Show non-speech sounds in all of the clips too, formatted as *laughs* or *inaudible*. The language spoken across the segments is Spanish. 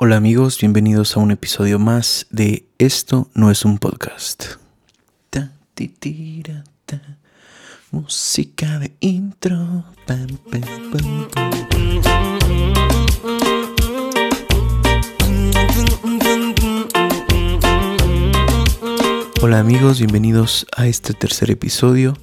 Hola amigos, bienvenidos a un episodio más de Esto no es un podcast. Ta, ti, tira, ta. Música de intro. Hola amigos, bienvenidos a este tercer episodio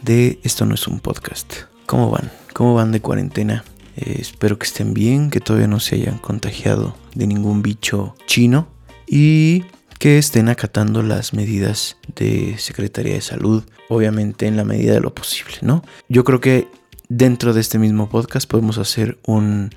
de Esto no es un podcast. ¿Cómo van? ¿Cómo van de cuarentena? Eh, espero que estén bien, que todavía no se hayan contagiado de ningún bicho chino y que estén acatando las medidas de Secretaría de Salud, obviamente en la medida de lo posible, ¿no? Yo creo que dentro de este mismo podcast podemos hacer un,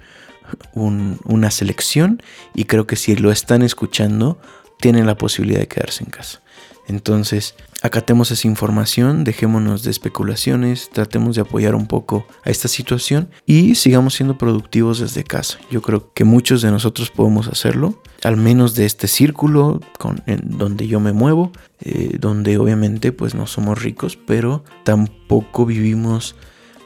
un- una selección y creo que si lo están escuchando tienen la posibilidad de quedarse en casa. Entonces, acatemos esa información, dejémonos de especulaciones, tratemos de apoyar un poco a esta situación y sigamos siendo productivos desde casa. Yo creo que muchos de nosotros podemos hacerlo, al menos de este círculo en donde yo me muevo, eh, donde obviamente pues no somos ricos, pero tampoco vivimos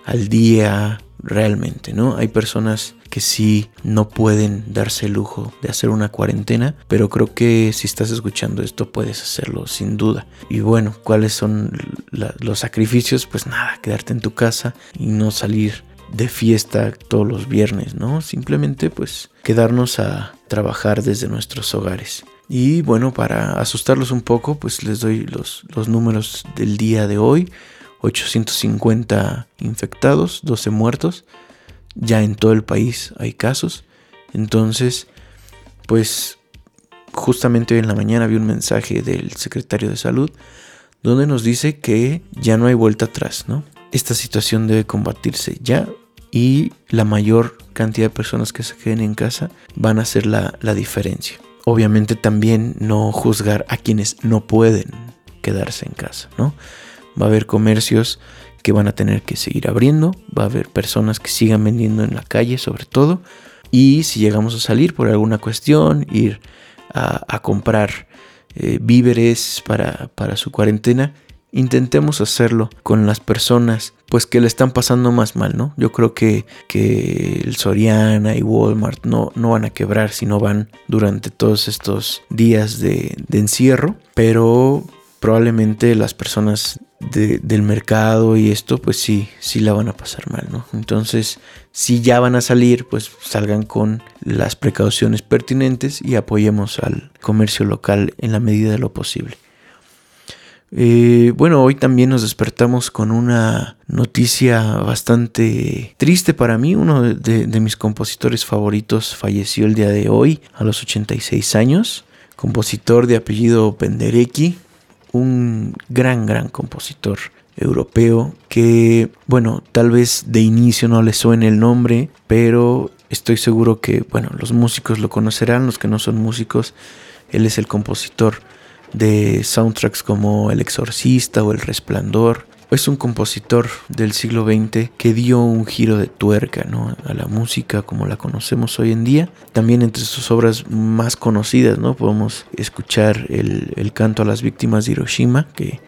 al día realmente, ¿no? Hay personas que sí no pueden darse el lujo de hacer una cuarentena, pero creo que si estás escuchando esto puedes hacerlo sin duda. Y bueno, ¿cuáles son los sacrificios? Pues nada, quedarte en tu casa y no salir de fiesta todos los viernes, ¿no? Simplemente pues quedarnos a trabajar desde nuestros hogares. Y bueno, para asustarlos un poco, pues les doy los números del día de hoy. 850 infectados, 12 muertos. Ya en todo el país hay casos. Entonces, pues justamente hoy en la mañana vi un mensaje del secretario de salud donde nos dice que ya no hay vuelta atrás, ¿no? Esta situación debe combatirse ya y la mayor cantidad de personas que se queden en casa van a hacer la, la diferencia. Obviamente también no juzgar a quienes no pueden quedarse en casa, ¿no? Va a haber comercios que van a tener que seguir abriendo, va a haber personas que sigan vendiendo en la calle sobre todo, y si llegamos a salir por alguna cuestión, ir a, comprar eh, víveres para, para su cuarentena, intentemos hacerlo con las personas pues que le están pasando más mal, ¿no? Yo creo que, que el Soriana y Walmart no, no van a quebrar si no van durante todos estos días de encierro, pero probablemente las personas de- del mercado y esto, pues sí, sí la van a pasar mal, ¿no? Entonces, si ya van a salir, pues salgan con las precauciones pertinentes y apoyemos al comercio local en la medida de lo posible. Eh, bueno, hoy también nos despertamos con una noticia bastante triste para mí. Uno de, de- de mis compositores favoritos falleció el día de hoy a los 86 años. Compositor de apellido Penderecki, un gran, gran compositor europeo que, bueno, tal vez de inicio no le suene el nombre, pero estoy seguro que, bueno, los músicos lo conocerán, los que no son músicos, él es el compositor de soundtracks como El Exorcista o El Resplandor. Es un compositor del siglo XX que dio un giro de tuerca a la música como la conocemos hoy en día. También entre sus obras más conocidas ¿no? podemos escuchar el, el canto a las víctimas de Hiroshima, que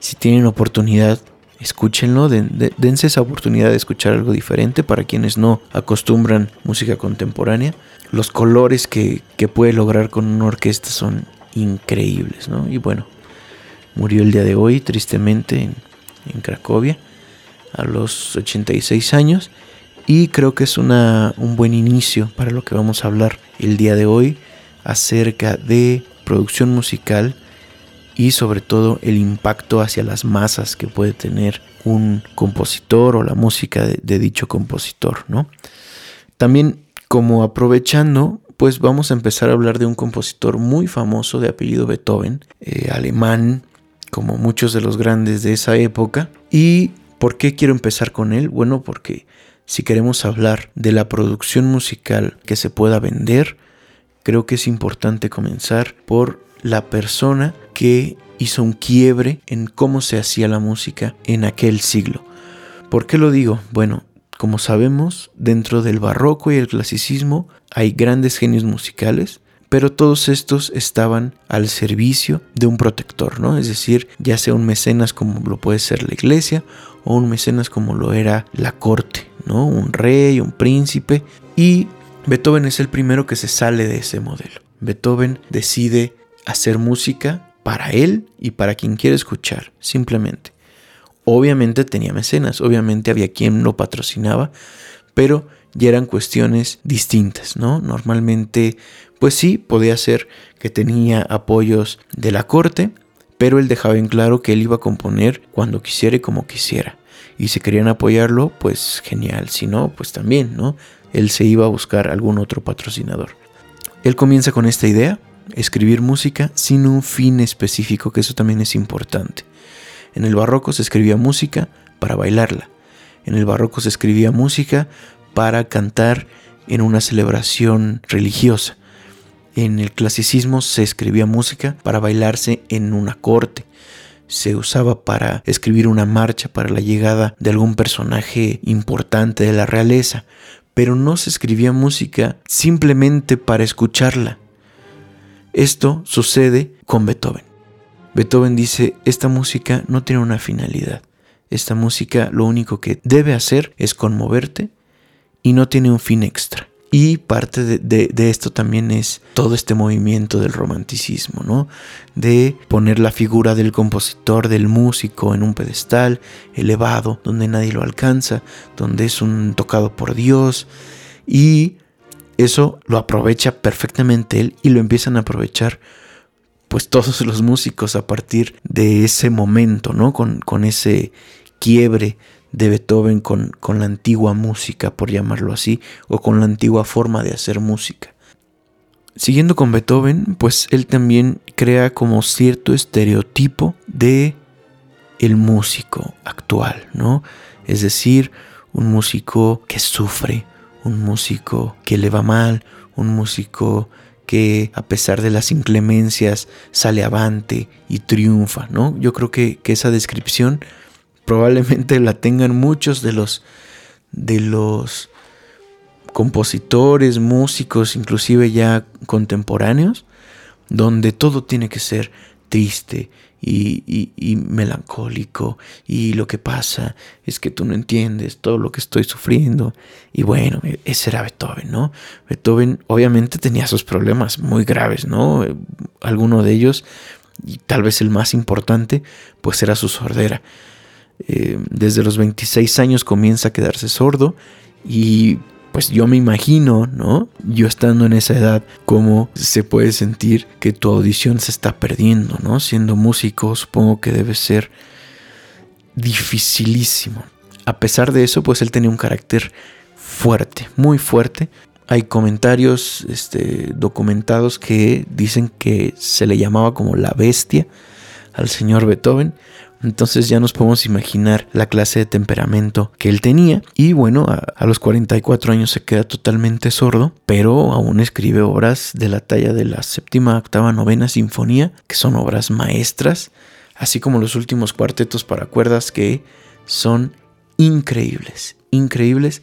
si tienen oportunidad, escúchenlo, den- de- dense esa oportunidad de escuchar algo diferente para quienes no acostumbran música contemporánea. Los colores que, que puede lograr con una orquesta son increíbles, ¿no? Y bueno, murió el día de hoy, tristemente, en, en Cracovia, a los 86 años. Y creo que es una, un buen inicio para lo que vamos a hablar el día de hoy acerca de producción musical y sobre todo el impacto hacia las masas que puede tener un compositor o la música de, dicho compositor, ¿no? También como aprovechando, pues vamos a empezar a hablar de un compositor muy famoso de apellido Beethoven, eh, alemán, como muchos de los grandes de esa época. ¿Y por qué quiero empezar con él? Bueno, porque si queremos hablar de la producción musical que se pueda vender, creo que es importante comenzar por la persona que hizo un quiebre en cómo se hacía la música en aquel siglo. ¿Por qué lo digo? Bueno, como sabemos, dentro del barroco y el clasicismo hay grandes genios musicales, pero todos estos estaban al servicio de un protector, ¿no? Es decir, ya sea un mecenas como lo puede ser la iglesia o un mecenas como lo era la corte, ¿no? Un rey, un príncipe y Beethoven es el primero que se sale de ese modelo. Beethoven decide hacer música para él y para quien quiere escuchar, simplemente. Obviamente tenía mecenas, obviamente había quien lo patrocinaba, pero ya eran cuestiones distintas, ¿no? Normalmente, pues sí, podía ser que tenía apoyos de la corte, pero él dejaba en claro que él iba a componer cuando quisiera y como quisiera. Y si querían apoyarlo, pues genial, si no, pues también, ¿no? Él se iba a buscar algún otro patrocinador. Él comienza con esta idea, escribir música sin un fin específico, que eso también es importante. En el barroco se escribía música para bailarla. En el barroco se escribía música para cantar en una celebración religiosa. En el clasicismo se escribía música para bailarse en una corte. Se usaba para escribir una marcha para la llegada de algún personaje importante de la realeza, pero no se escribía música simplemente para escucharla. Esto sucede con Beethoven. Beethoven dice, esta música no tiene una finalidad. Esta música lo único que debe hacer es conmoverte y no tiene un fin extra. Y parte de, esto también es todo este movimiento del romanticismo, ¿no? De poner la figura del compositor, del músico en un pedestal elevado, donde nadie lo alcanza, donde es un tocado por Dios. Y eso lo aprovecha perfectamente él y lo empiezan a aprovechar pues todos los músicos a partir de ese momento, ¿no? Con, con ese quiebre de Beethoven con, con la antigua música, por llamarlo así, o con la antigua forma de hacer música. Siguiendo con Beethoven, pues él también crea como cierto estereotipo de el músico actual, ¿no? Es decir, un músico que sufre, un músico que le va mal, un músico que a pesar de las inclemencias sale avante y triunfa, ¿no? Yo creo que, esa descripción probablemente la tengan muchos de los de los compositores, músicos, inclusive ya contemporáneos, donde todo tiene que ser triste y, melancólico y lo que pasa es que tú no entiendes todo lo que estoy sufriendo y bueno, e, ese era Beethoven, ¿no? Beethoven obviamente tenía sus problemas muy graves, ¿no? Alguno de ellos, y tal vez el más importante, pues era su sordera. Eh, desde los 26 años comienza a quedarse sordo y pues yo me imagino, ¿no? Yo estando en esa edad, cómo se puede sentir que tu audición se está perdiendo, ¿no? Siendo músico, supongo que debe ser dificilísimo. A pesar de eso, pues él tenía un carácter fuerte, muy fuerte. Hay comentarios este, documentados que dicen que se le llamaba como la bestia al señor Beethoven entonces ya nos podemos imaginar la clase de temperamento que él tenía. Y bueno, a, los 44 años se queda totalmente sordo, pero aún escribe obras de la talla de la séptima, octava, novena sinfonía, que son obras maestras, así como los últimos cuartetos para cuerdas que son increíbles, increíbles.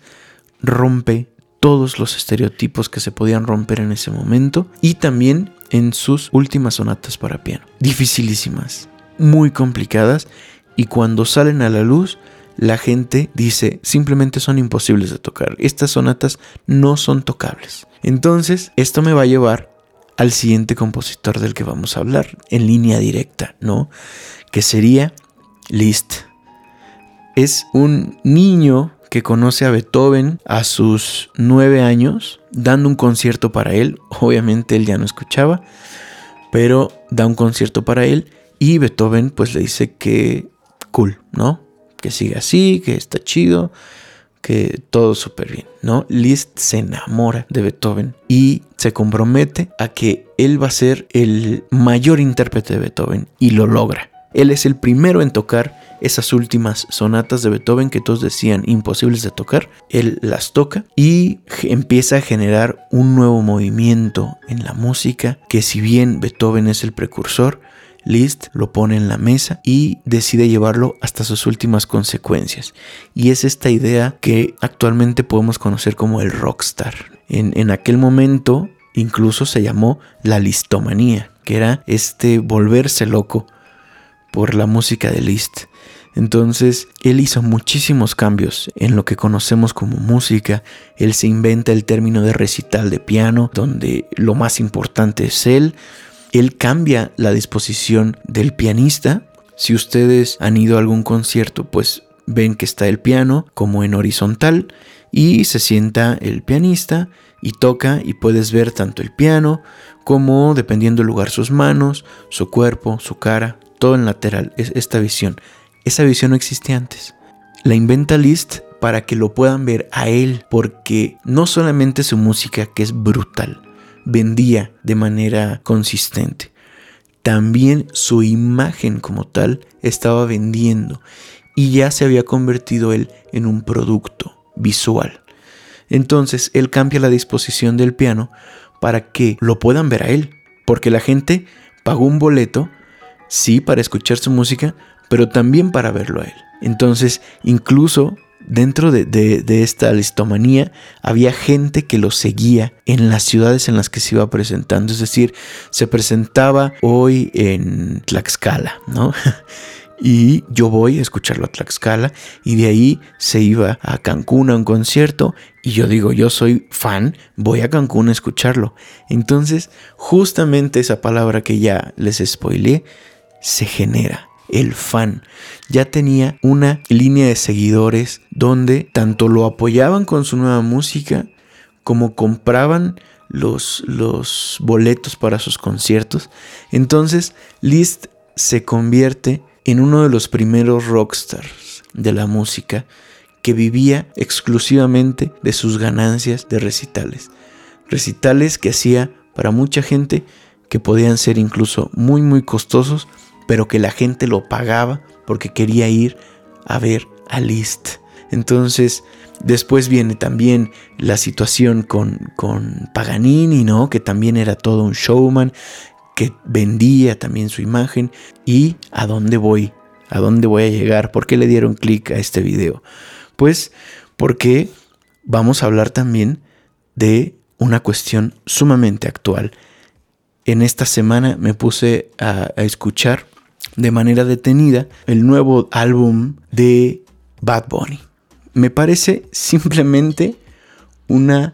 Rompe todos los estereotipos que se podían romper en ese momento y también en sus últimas sonatas para piano. Dificilísimas, muy complicadas y cuando salen a la luz la gente dice simplemente son imposibles de tocar. Estas sonatas no son tocables. Entonces esto me va a llevar al siguiente compositor del que vamos a hablar en línea directa, ¿no? Que sería Liszt. Es un niño que conoce a Beethoven a sus nueve años, dando un concierto para él. Obviamente él ya no escuchaba, pero da un concierto para él y Beethoven pues le dice que cool, ¿no? Que sigue así, que está chido, que todo súper bien, ¿no? Liszt se enamora de Beethoven y se compromete a que él va a ser el mayor intérprete de Beethoven y lo logra. Él es el primero en tocar esas últimas sonatas de Beethoven que todos decían imposibles de tocar. Él las toca y empieza a generar un nuevo movimiento en la música que si bien Beethoven es el precursor, Liszt lo pone en la mesa y decide llevarlo hasta sus últimas consecuencias. Y es esta idea que actualmente podemos conocer como el rockstar. En, en aquel momento incluso se llamó la listomanía, que era este volverse loco por la música de Liszt. Entonces, él hizo muchísimos cambios en lo que conocemos como música. Él se inventa el término de recital de piano, donde lo más importante es él. Él cambia la disposición del pianista. Si ustedes han ido a algún concierto, pues ven que está el piano como en horizontal y se sienta el pianista y toca y puedes ver tanto el piano como dependiendo del lugar sus manos, su cuerpo, su cara, todo en lateral, es esta visión. Esa visión no existía antes. La inventa Liszt para que lo puedan ver a él, porque no solamente su música, que es brutal, vendía de manera consistente, también su imagen como tal estaba vendiendo y ya se había convertido él en un producto visual. Entonces él cambia la disposición del piano para que lo puedan ver a él, porque la gente pagó un boleto, sí, para escuchar su música, pero también para verlo a él. Entonces, incluso dentro de, esta listomanía había gente que lo seguía en las ciudades en las que se iba presentando. Es decir, se presentaba hoy en Tlaxcala, ¿no? *laughs* Y yo voy a escucharlo a Tlaxcala y de ahí se iba a Cancún a un concierto y yo digo, yo soy fan, voy a Cancún a escucharlo. Entonces, justamente esa palabra que ya les spoilé se genera el fan. Ya tenía una línea de seguidores donde tanto lo apoyaban con su nueva música como compraban los, los boletos para sus conciertos. Entonces Liszt se convierte en uno de los primeros rockstars de la música que vivía exclusivamente de sus ganancias de recitales. Recitales que hacía para mucha gente que podían ser incluso muy muy costosos pero que la gente lo pagaba porque quería ir a ver a Liszt. Entonces, después viene también la situación con, con Paganini, ¿no? Que también era todo un showman, que vendía también su imagen. ¿Y a dónde voy? ¿A dónde voy a llegar? ¿Por qué le dieron clic a este video? Pues porque vamos a hablar también de una cuestión sumamente actual. En esta semana me puse a, a escuchar de manera detenida el nuevo álbum de Bad Bunny. Me parece simplemente una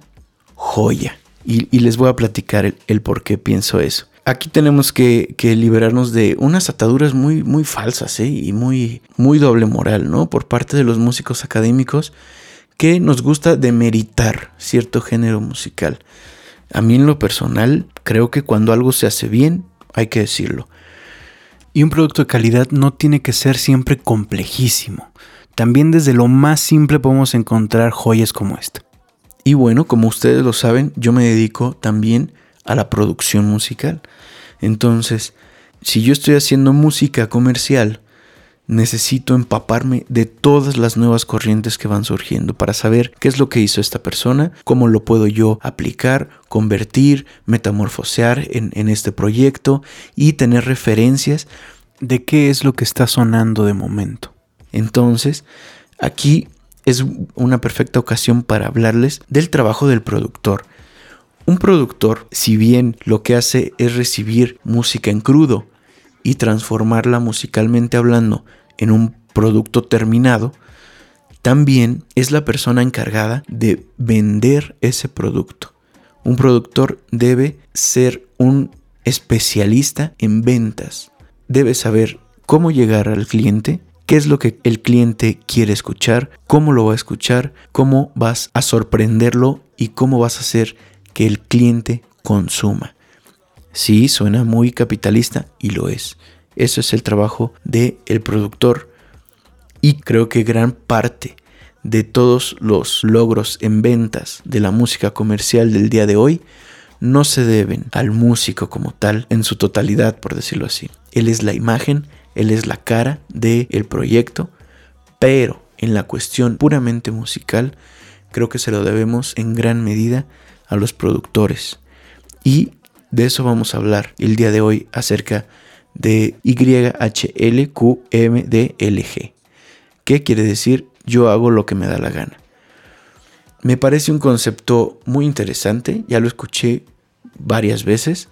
joya. Y, les voy a platicar el, por qué pienso eso. Aquí tenemos que, liberarnos de unas ataduras muy, muy falsas ¿eh? y muy, muy doble moral, ¿no? Por parte de los músicos académicos que nos gusta demeritar cierto género musical. A mí en lo personal creo que cuando algo se hace bien hay que decirlo. Y un producto de calidad no tiene que ser siempre complejísimo. También desde lo más simple podemos encontrar joyas como esta. Y bueno, como ustedes lo saben, yo me dedico también a la producción musical. Entonces, si yo estoy haciendo música comercial, necesito empaparme de todas las nuevas corrientes que van surgiendo para saber qué es lo que hizo esta persona, cómo lo puedo yo aplicar, convertir, metamorfosear en, en este proyecto y tener referencias de qué es lo que está sonando de momento. Entonces, aquí es una perfecta ocasión para hablarles del trabajo del productor. Un productor, si bien lo que hace es recibir música en crudo, y transformarla musicalmente hablando en un producto terminado, también es la persona encargada de vender ese producto. Un productor debe ser un especialista en ventas. Debe saber cómo llegar al cliente, qué es lo que el cliente quiere escuchar, cómo lo va a escuchar, cómo vas a sorprenderlo y cómo vas a hacer que el cliente consuma. Sí, suena muy capitalista y lo es. Eso es el trabajo del el productor. Y creo que gran parte de todos los logros en ventas de la música comercial del día de hoy no se deben al músico como tal en su totalidad, por decirlo así. Él es la imagen, él es la cara del el proyecto, pero en la cuestión puramente musical, creo que se lo debemos en gran medida a los productores. Y de eso vamos a hablar el día de hoy acerca de YHLQMDLG. ¿Qué quiere decir? Yo hago lo que me da la gana. Me parece un concepto muy interesante, ya lo escuché varias veces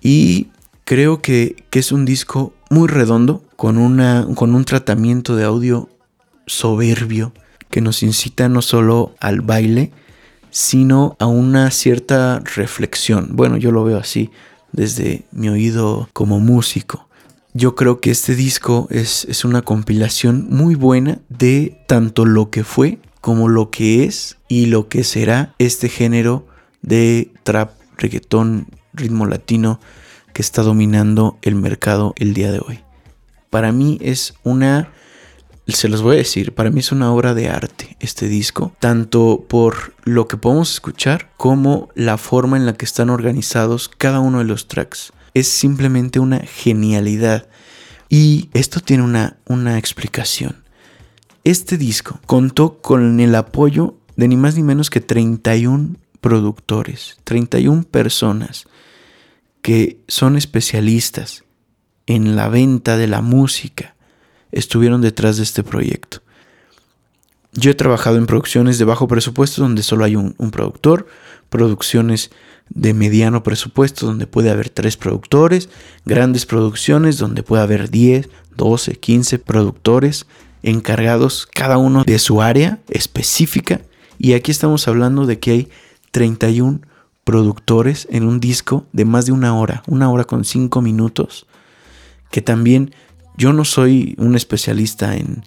y creo que, que es un disco muy redondo con, una, con un tratamiento de audio soberbio que nos incita no solo al baile, sino a una cierta reflexión. Bueno, yo lo veo así desde mi oído como músico. Yo creo que este disco es, es una compilación muy buena de tanto lo que fue como lo que es y lo que será este género de trap, reggaetón, ritmo latino que está dominando el mercado el día de hoy. Para mí es una, se los voy a decir, para mí es una obra de arte este disco, tanto por lo que podemos escuchar como la forma en la que están organizados cada uno de los tracks. Es simplemente una genialidad. Y esto tiene una, una explicación. Este disco contó con el apoyo de ni más ni menos que 31 productores, 31 personas que son especialistas en la venta de la música, estuvieron detrás de este proyecto. Yo he trabajado en producciones de bajo presupuesto donde solo hay un, productor, producciones de mediano presupuesto donde puede haber tres productores, grandes producciones donde puede haber 10, 12, 15 productores encargados cada uno de su área específica. Y aquí estamos hablando de que hay 31 productores en un disco de más de una hora, una hora con cinco minutos, que también yo no soy un especialista en,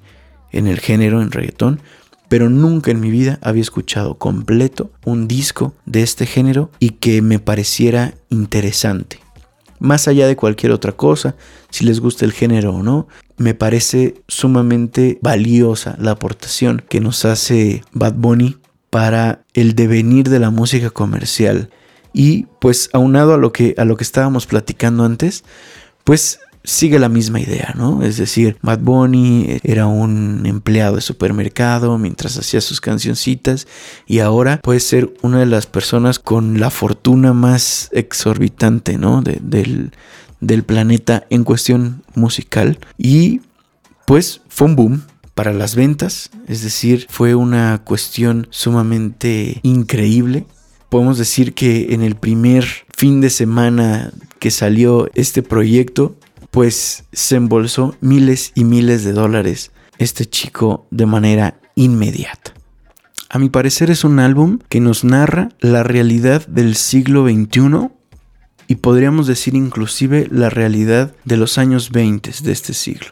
en el género, en reggaetón, pero nunca en mi vida había escuchado completo un disco de este género y que me pareciera interesante. Más allá de cualquier otra cosa, si les gusta el género o no, me parece sumamente valiosa la aportación que nos hace Bad Bunny para el devenir de la música comercial. Y pues aunado a lo que, a lo que estábamos platicando antes, pues sigue la misma idea, ¿no? Es decir, Bad Bunny era un empleado de supermercado mientras hacía sus cancioncitas y ahora puede ser una de las personas con la fortuna más exorbitante, ¿no? del, del planeta en cuestión musical y pues fue un boom para las ventas, es decir, fue una cuestión sumamente increíble. Podemos decir que en el primer fin de semana que salió este proyecto, pues se embolsó miles y miles de dólares este chico de manera inmediata. A mi parecer es un álbum que nos narra la realidad del siglo XXI y podríamos decir inclusive la realidad de los años 20 de este siglo.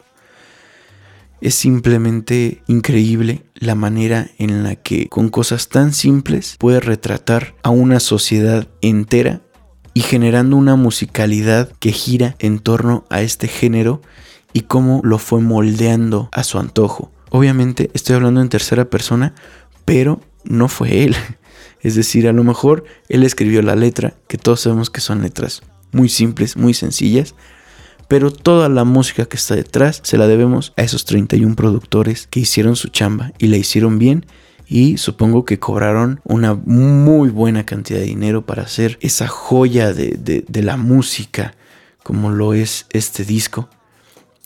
Es simplemente increíble la manera en la que con cosas tan simples puede retratar a una sociedad entera y generando una musicalidad que gira en torno a este género y cómo lo fue moldeando a su antojo. Obviamente estoy hablando en tercera persona, pero no fue él. *laughs* Es decir, a lo mejor él escribió la letra, que todos sabemos que son letras muy simples, muy sencillas, pero toda la música que está detrás se la debemos a esos 31 productores que hicieron su chamba y la hicieron bien y supongo que cobraron una muy buena cantidad de dinero para hacer esa joya de, la música como lo es este disco.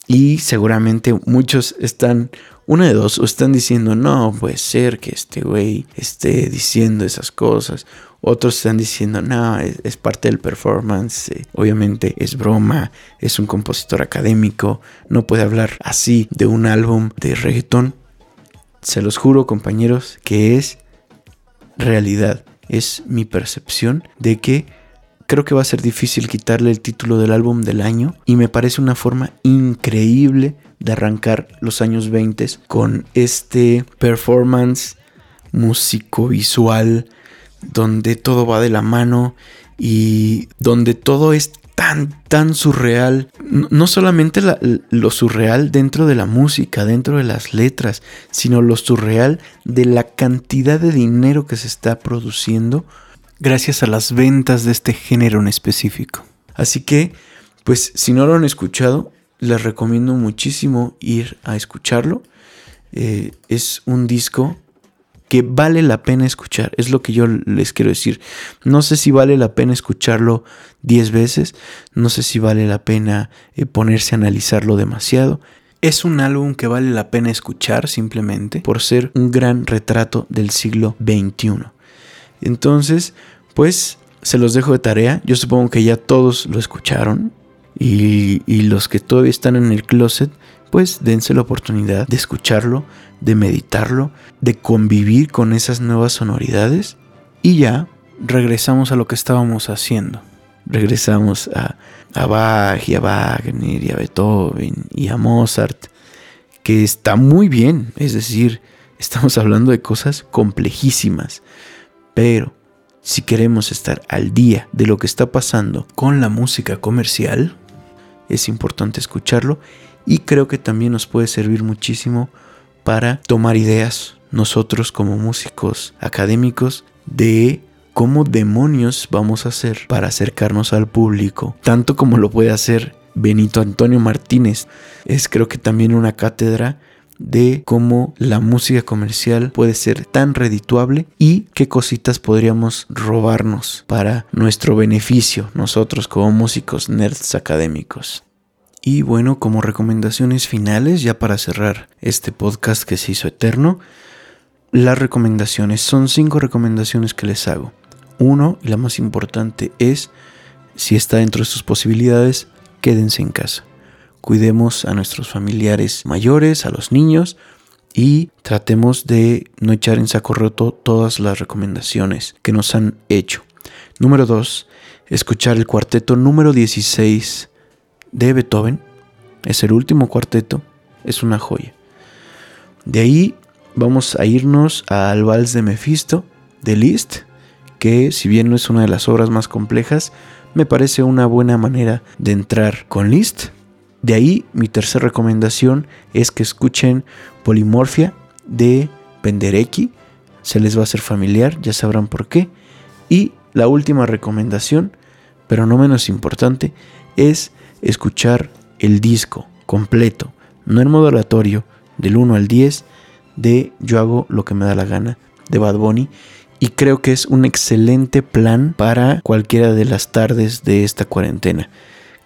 Y seguramente muchos están, una de dos, o están diciendo, no puede ser que este güey esté diciendo esas cosas. Otros están diciendo, no, es, parte del performance, eh, obviamente es broma, es un compositor académico, no puede hablar así de un álbum de reggaetón. Se los juro, compañeros, que es realidad, es mi percepción de que creo que va a ser difícil quitarle el título del álbum del año y me parece una forma increíble de arrancar los años 20 con este performance músico visual donde todo va de la mano y donde todo es tan, tan surreal. No solamente lo surreal dentro de la música, dentro de las letras, sino lo surreal de la cantidad de dinero que se está produciendo gracias a las ventas de este género en específico. Así que, pues si no lo han escuchado, les recomiendo muchísimo ir a escucharlo. Eh, es un disco que vale la pena escuchar, es lo que yo les quiero decir. No sé si vale la pena escucharlo 10 veces, no sé si vale la pena eh, ponerse a analizarlo demasiado. Es un álbum que vale la pena escuchar simplemente por ser un gran retrato del siglo XXI. Entonces, pues se los dejo de tarea. Yo supongo que ya todos lo escucharon. Y, y los que todavía están en el closet, pues dense la oportunidad de escucharlo, de meditarlo, de convivir con esas nuevas sonoridades y ya regresamos a lo que estábamos haciendo. Regresamos a, a Bach y a Wagner y a Beethoven y a Mozart, que está muy bien, es decir, estamos hablando de cosas complejísimas, pero si queremos estar al día de lo que está pasando con la música comercial, es importante escucharlo y creo que también nos puede servir muchísimo para tomar ideas nosotros como músicos académicos de cómo demonios vamos a hacer para acercarnos al público, tanto como lo puede hacer Benito Antonio Martínez. Es creo que también una cátedra de cómo la música comercial puede ser tan redituable y qué cositas podríamos robarnos para nuestro beneficio nosotros como músicos nerds académicos. Y bueno, como recomendaciones finales, ya para cerrar este podcast que se hizo eterno, las recomendaciones son cinco recomendaciones que les hago. Uno, y la más importante, es, si está dentro de sus posibilidades, quédense en casa cuidemos a nuestros familiares mayores, a los niños y tratemos de no echar en saco roto todas las recomendaciones que nos han hecho. Número 2. Escuchar el cuarteto número 16 de Beethoven. Es el último cuarteto. Es una joya. De ahí vamos a irnos al Vals de Mephisto de Liszt, que si bien no es una de las obras más complejas, me parece una buena manera de entrar con Liszt. De ahí mi tercera recomendación es que escuchen Polimorfia de Penderecki. Se les va a hacer familiar, ya sabrán por qué. Y la última recomendación, pero no menos importante, es escuchar el disco completo, no en modo aleatorio, del 1 al 10 de Yo hago lo que me da la gana de Bad Bunny. Y creo que es un excelente plan para cualquiera de las tardes de esta cuarentena.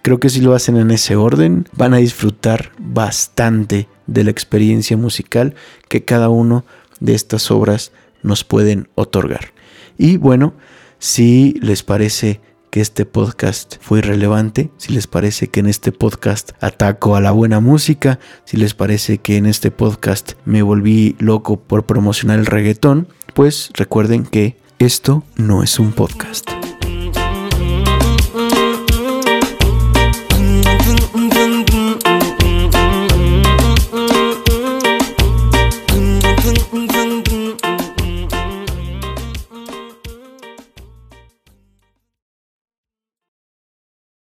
Creo que si lo hacen en ese orden, van a disfrutar bastante de la experiencia musical que cada uno de estas obras nos pueden otorgar. Y bueno, si les parece que este podcast fue irrelevante, si les parece que en este podcast ataco a la buena música, si les parece que en este podcast me volví loco por promocionar el reggaetón, pues recuerden que esto no es un podcast.